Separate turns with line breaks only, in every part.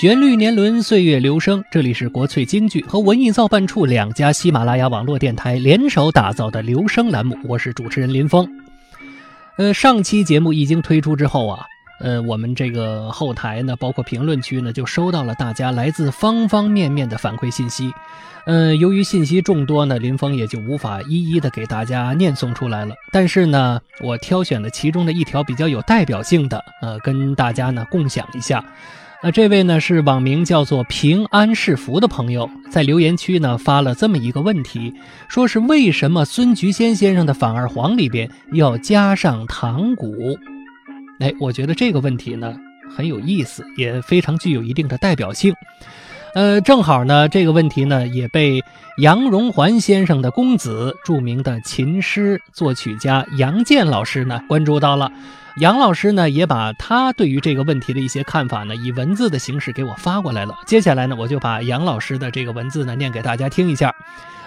旋律年轮，岁月流声。这里是国粹京剧和文艺造办处两家喜马拉雅网络电台联手打造的留声栏目。我是主持人林峰。呃，上期节目一经推出之后啊，呃，我们这个后台呢，包括评论区呢，就收到了大家来自方方面面的反馈信息。呃，由于信息众多呢，林峰也就无法一一的给大家念诵出来了。但是呢，我挑选了其中的一条比较有代表性的，呃，跟大家呢共享一下。那这位呢是网名叫做平安是福的朋友，在留言区呢发了这么一个问题，说是为什么孙菊仙先生的反二黄里边要加上唐鼓？哎，我觉得这个问题呢很有意思，也非常具有一定的代表性。呃，正好呢这个问题呢也被杨荣环先生的公子、著名的琴师作曲家杨健老师呢关注到了。杨老师呢，也把他对于这个问题的一些看法呢，以文字的形式给我发过来了。接下来呢，我就把杨老师的这个文字呢念给大家听一下。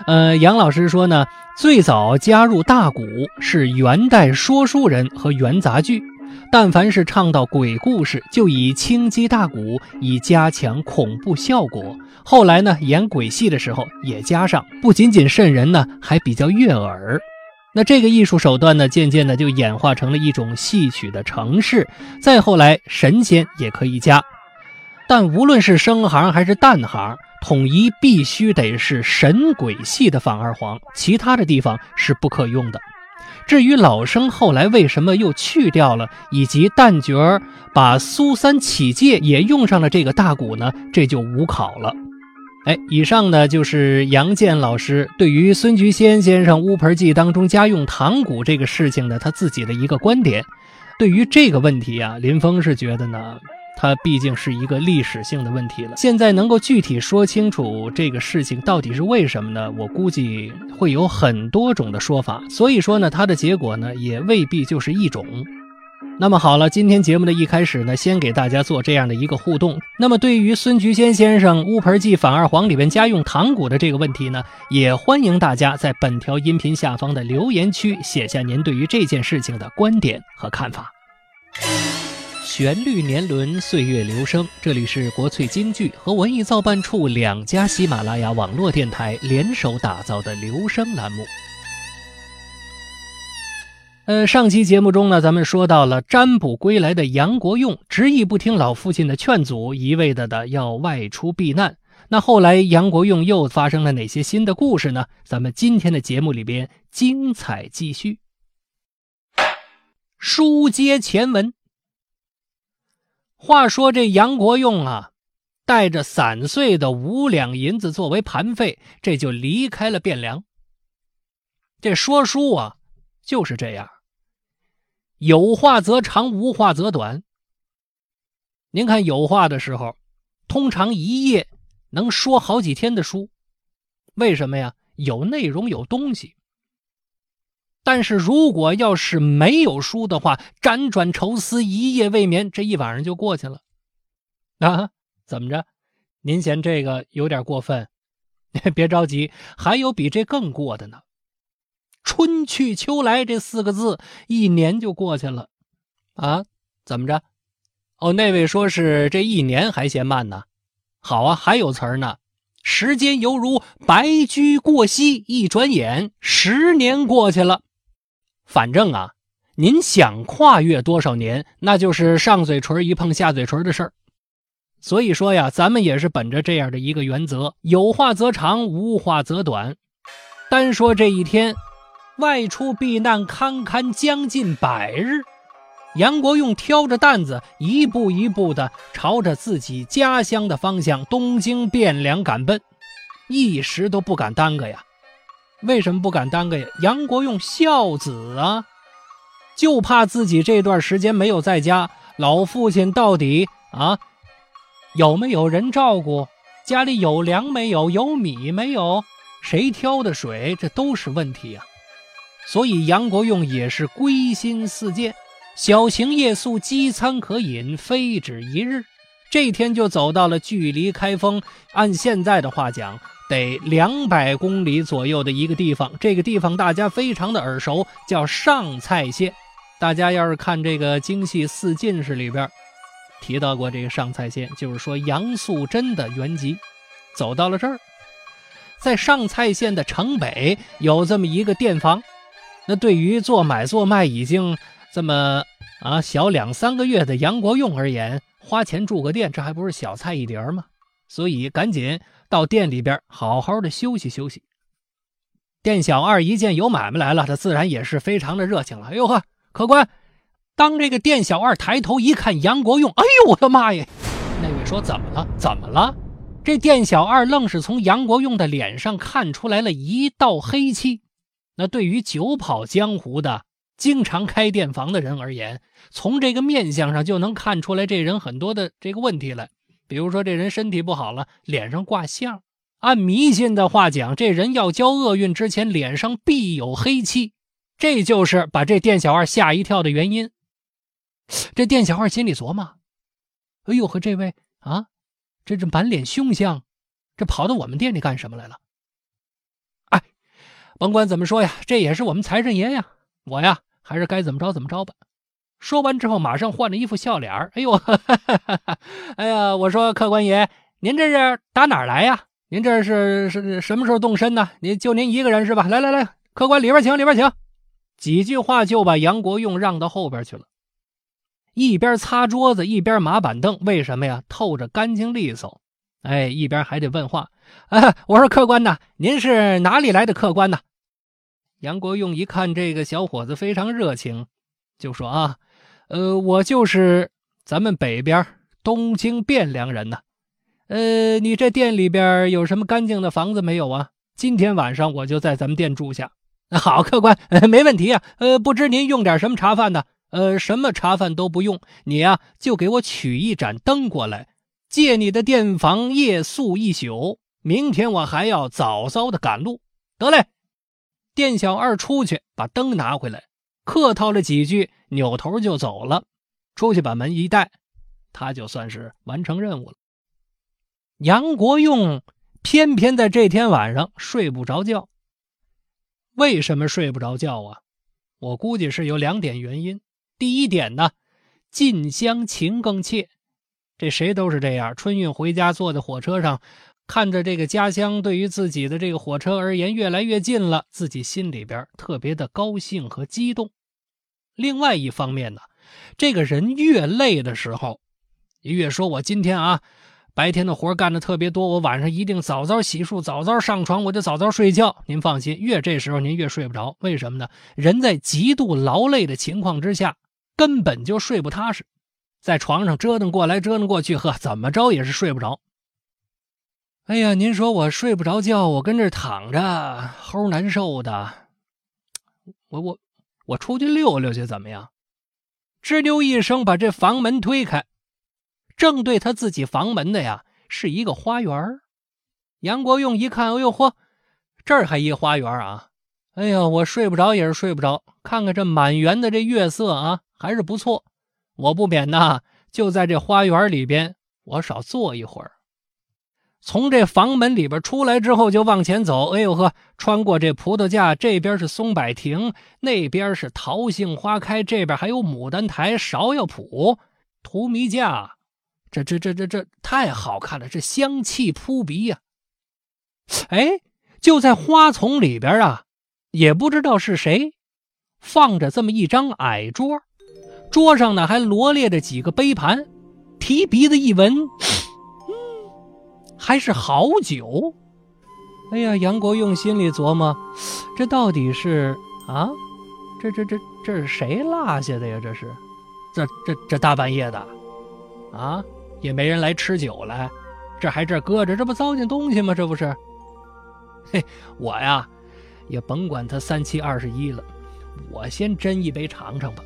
呃，杨老师说呢，最早加入大鼓是元代说书人和元杂剧，但凡是唱到鬼故事，就以轻击大鼓以加强恐怖效果。后来呢，演鬼戏的时候也加上，不仅仅瘆人呢，还比较悦耳。那这个艺术手段呢，渐渐的就演化成了一种戏曲的程式。再后来，神仙也可以加，但无论是生行还是旦行，统一必须得是神鬼戏的反二黄，其他的地方是不可用的。至于老生后来为什么又去掉了，以及旦角儿把苏三起解也用上了这个大鼓呢，这就无考了。哎，以上呢就是杨健老师对于孙菊仙先生《乌盆记》当中家用唐鼓这个事情的他自己的一个观点。对于这个问题啊，林峰是觉得呢，它毕竟是一个历史性的问题了。现在能够具体说清楚这个事情到底是为什么呢？我估计会有很多种的说法。所以说呢，它的结果呢也未必就是一种。那么好了，今天节目的一开始呢，先给大家做这样的一个互动。那么对于孙菊仙先生《乌盆记》反二黄里边家用唐鼓的这个问题呢，也欢迎大家在本条音频下方的留言区写下您对于这件事情的观点和看法。旋律年轮，岁月流声，这里是国粹京剧和文艺造办处两家喜马拉雅网络电台联手打造的留声栏目。呃，上期节目中呢，咱们说到了占卜归来的杨国用，执意不听老父亲的劝阻，一味的的要外出避难。那后来杨国用又发生了哪些新的故事呢？咱们今天的节目里边精彩继续。书接前文，话说这杨国用啊，带着散碎的五两银子作为盘费，这就离开了汴梁。这说书啊，就是这样。有话则长，无话则短。您看有话的时候，通常一页能说好几天的书，为什么呀？有内容，有东西。但是如果要是没有书的话，辗转愁思，一夜未眠，这一晚上就过去了。啊，怎么着？您嫌这个有点过分？别着急，还有比这更过的呢。春去秋来这四个字，一年就过去了，啊？怎么着？哦，那位说是这一年还嫌慢呢。好啊，还有词儿呢。时间犹如白驹过隙，一转眼十年过去了。反正啊，您想跨越多少年，那就是上嘴唇一碰下嘴唇的事儿。所以说呀，咱们也是本着这样的一个原则：有话则长，无话则短。单说这一天。外出避难，堪堪将近百日。杨国用挑着担子，一步一步地朝着自己家乡的方向——东京汴梁赶奔，一时都不敢耽搁呀。为什么不敢耽搁呀？杨国用孝子啊，就怕自己这段时间没有在家，老父亲到底啊有没有人照顾？家里有粮没有？有米没有？谁挑的水？这都是问题啊。所以杨国用也是归心似箭，小行夜宿，饥餐可饮，非止一日。这天就走到了距离开封，按现在的话讲，得两百公里左右的一个地方。这个地方大家非常的耳熟，叫上蔡县。大家要是看这个京戏四进士里边提到过这个上蔡县，就是说杨素贞的原籍，走到了这儿，在上蔡县的城北有这么一个店房，那对于做买做卖已经这么啊小两三个月的杨国用而言，花钱住个店，这还不是小菜一碟吗？所以赶紧到店里边好好的休息休息。店小二一见有买卖来了，他自然也是非常的热情了。哎呦呵！客官，当这个店小二抬头一看杨国用，哎呦我的妈呀！那位说怎么了？怎么了？这店小二愣是从杨国用的脸上看出来了一道黑气。那对于久跑江湖的、经常开店房的人而言，从这个面相上就能看出来这人很多的这个问题来。比如说这人身体不好了，脸上挂相；按迷信的话讲，这人要交厄运之前，脸上必有黑气。这就是把这店小二吓一跳的原因。这店小二心里琢磨：“哎呦，和这位啊，这这满脸凶相，这跑到我们店里干什么来了？”哎，甭管怎么说呀，这也是我们财神爷呀，我呀还是该怎么着怎么着吧。说完之后，马上换了一副笑脸哎呦，哎呀，我说客官爷，您这是打哪儿来呀？您这是是什么时候动身呢？您就您一个人是吧？来来来，客官里边请，里边请。几句话就把杨国用让到后边去了，一边擦桌子一边码板凳，为什么呀？透着干净利索。哎，一边还得问话。啊，我说客官呐，您是哪里来的客官呐？杨国用一看这个小伙子非常热情，就说啊，呃，我就是咱们北边东京汴梁人呐。呃，你这店里边有什么干净的房子没有啊？今天晚上我就在咱们店住下。好，客官，没问题啊。呃，不知您用点什么茶饭呢？呃，什么茶饭都不用，你呀就给我取一盏灯过来，借你的店房夜宿一宿。明天我还要早早的赶路。得嘞，店小二出去把灯拿回来，客套了几句，扭头就走了。出去把门一带，他就算是完成任务了。杨国用偏偏在这天晚上睡不着觉。为什么睡不着觉啊？我估计是有两点原因。第一点呢，近乡情更切，这谁都是这样。春运回家，坐在火车上，看着这个家乡，对于自己的这个火车而言越来越近了，自己心里边特别的高兴和激动。另外一方面呢，这个人越累的时候，越说我今天啊。白天的活干的特别多，我晚上一定早早洗漱，早早上床，我就早早睡觉。您放心，越这时候您越睡不着，为什么呢？人在极度劳累的情况之下，根本就睡不踏实，在床上折腾过来折腾过去，呵，怎么着也是睡不着。哎呀，您说我睡不着觉，我跟这躺着，齁难受的。我我我出去溜溜去，怎么样？吱溜一声，把这房门推开。正对他自己房门的呀，是一个花园杨国用一看，哎呦嚯，这儿还一花园啊！哎呀，我睡不着也是睡不着，看看这满园的这月色啊，还是不错。我不免呐，就在这花园里边，我少坐一会儿。从这房门里边出来之后，就往前走。哎呦呵，穿过这葡萄架，这边是松柏亭，那边是桃杏花开，这边还有牡丹台、芍药圃、荼蘼架。这这这这这太好看了，这香气扑鼻呀！哎，就在花丛里边啊，也不知道是谁放着这么一张矮桌，桌上呢还罗列着几个杯盘，提鼻子一闻，还是好酒。哎呀，杨国用心里琢磨，这到底是啊，这这这这是谁落下的呀？这是，这这这大半夜的，啊！也没人来吃酒来，这还这搁着，这不糟践东西吗？这不是？嘿，我呀，也甭管他三七二十一了，我先斟一杯尝尝吧。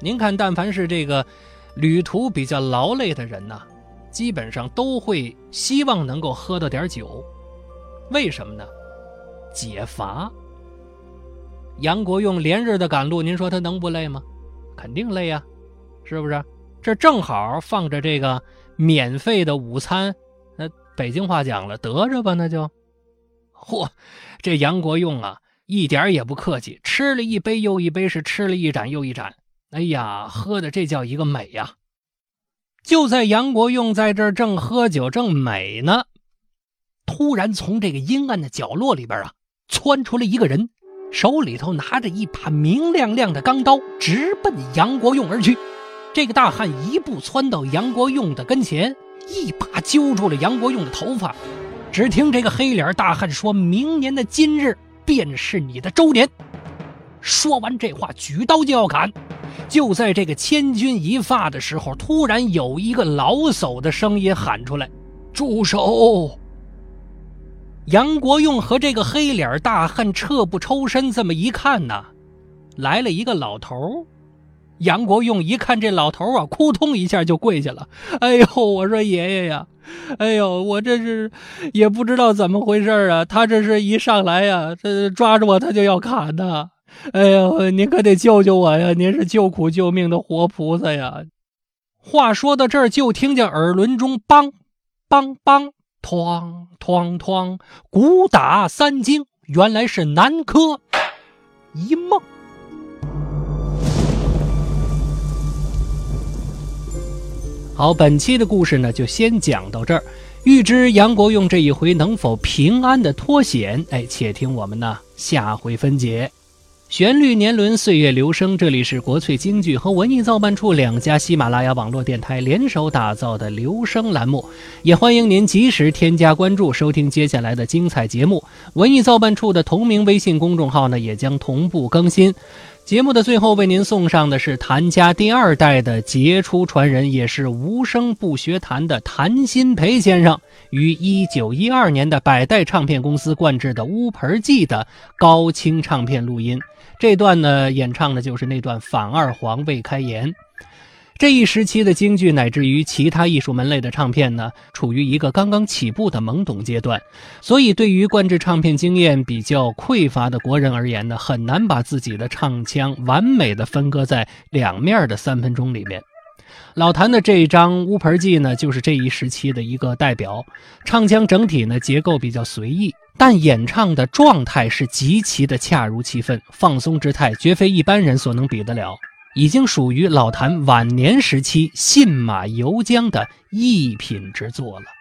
您看，但凡是这个旅途比较劳累的人呐，基本上都会希望能够喝到点酒，为什么呢？解乏。杨国用连日的赶路，您说他能不累吗？肯定累呀，是不是？这正好放着这个免费的午餐，那北京话讲了，得着吧，那就。嚯，这杨国用啊，一点也不客气，吃了一杯又一杯，是吃了一盏又一盏。哎呀，喝的这叫一个美呀！就在杨国用在这儿正喝酒正美呢，突然从这个阴暗的角落里边啊，窜出来一个人，手里头拿着一把明亮亮的钢刀，直奔杨国用而去。这个大汉一步窜到杨国用的跟前，一把揪住了杨国用的头发。只听这个黑脸大汉说：“明年的今日便是你的周年。”说完这话，举刀就要砍。就在这个千钧一发的时候，突然有一个老叟的声音喊出来：“住手！”杨国用和这个黑脸大汉撤不抽身，这么一看呢，来了一个老头。杨国用一看这老头啊，扑通一下就跪下了。“哎呦，我说爷爷呀，哎呦，我这是也不知道怎么回事啊，他这是一上来呀，这抓着我他就要砍呐。”哎呦，您可得救救我呀！您是救苦救命的活菩萨呀！话说到这儿，就听见耳轮中梆梆梆，哐哐哐，鼓打三更，原来是南柯一梦。好，本期的故事呢，就先讲到这儿。欲知杨国用这一回能否平安的脱险，哎，且听我们呢下回分解。旋律年轮，岁月流声。这里是国粹京剧和文艺造办处两家喜马拉雅网络电台联手打造的留声栏目，也欢迎您及时添加关注，收听接下来的精彩节目。文艺造办处的同名微信公众号呢，也将同步更新。节目的最后，为您送上的是谭家第二代的杰出传人，也是无声不学谭的谭鑫培先生，于一九一二年的百代唱片公司冠制的《乌盆记》的高清唱片录音。这段呢，演唱的就是那段反二黄未开言。这一时期的京剧乃至于其他艺术门类的唱片呢，处于一个刚刚起步的懵懂阶段，所以对于灌制唱片经验比较匮乏的国人而言呢，很难把自己的唱腔完美的分割在两面的三分钟里面。老谭的这一张《乌盆记》呢，就是这一时期的一个代表。唱腔整体呢结构比较随意，但演唱的状态是极其的恰如其分，放松之态绝非一般人所能比得了。已经属于老谭晚年时期信马由缰的一品之作了。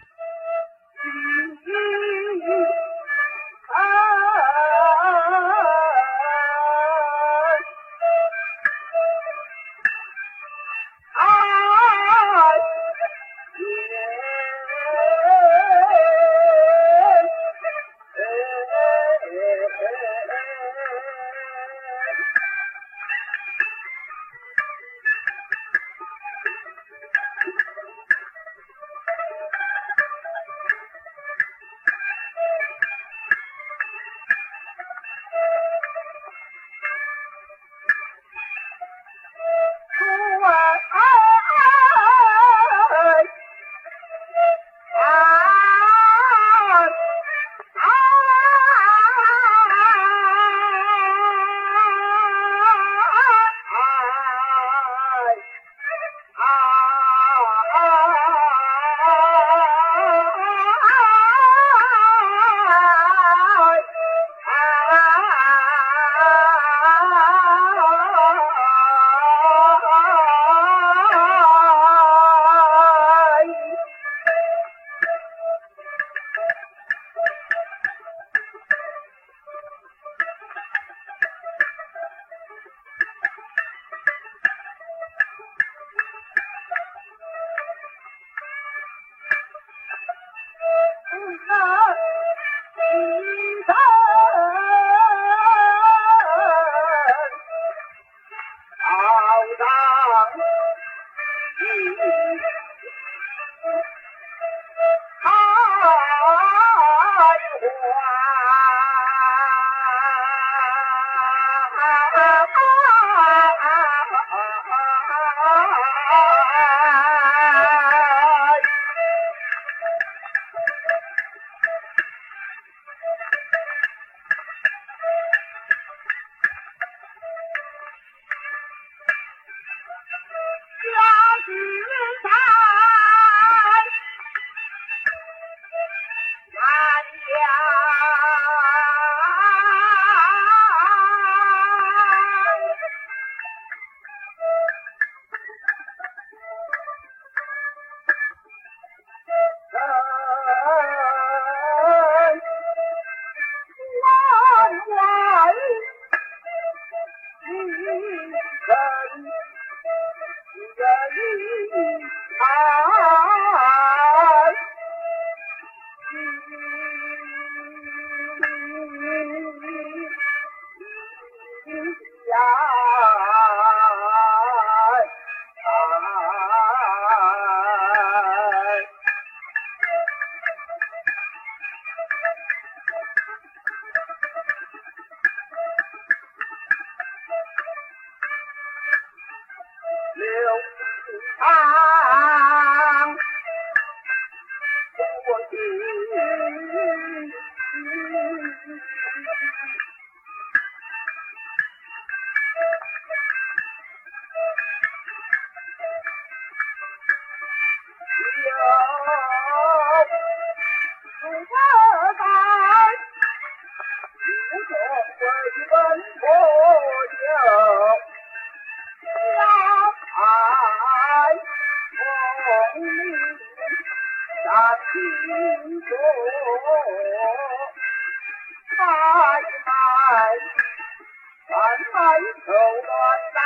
贩卖手乱当，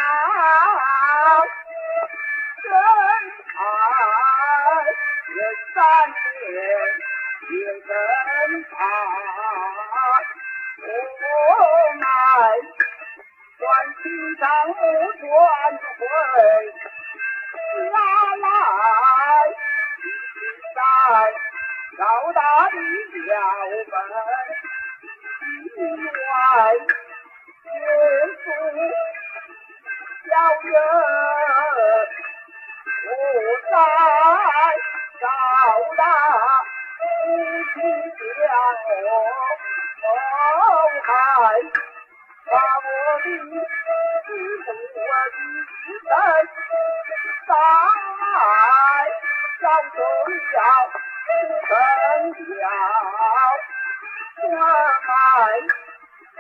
人爱人三年也人怕，我买换心上木转回下来。高大的标本，意外结束，小人不再高大，不去将我害，把我的师父的身伤害，小重要。分晓，我们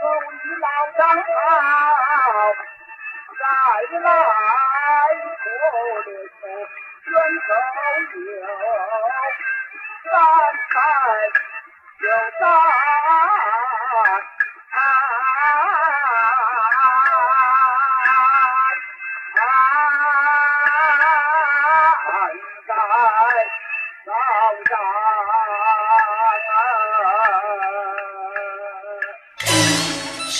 各位老长好，再来我的手远走有，三拜就三。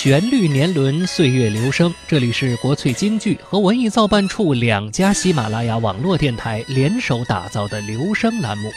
旋律年轮，岁月流声。这里是国粹京剧和文艺造办处两家喜马拉雅网络电台联手打造的留声栏目。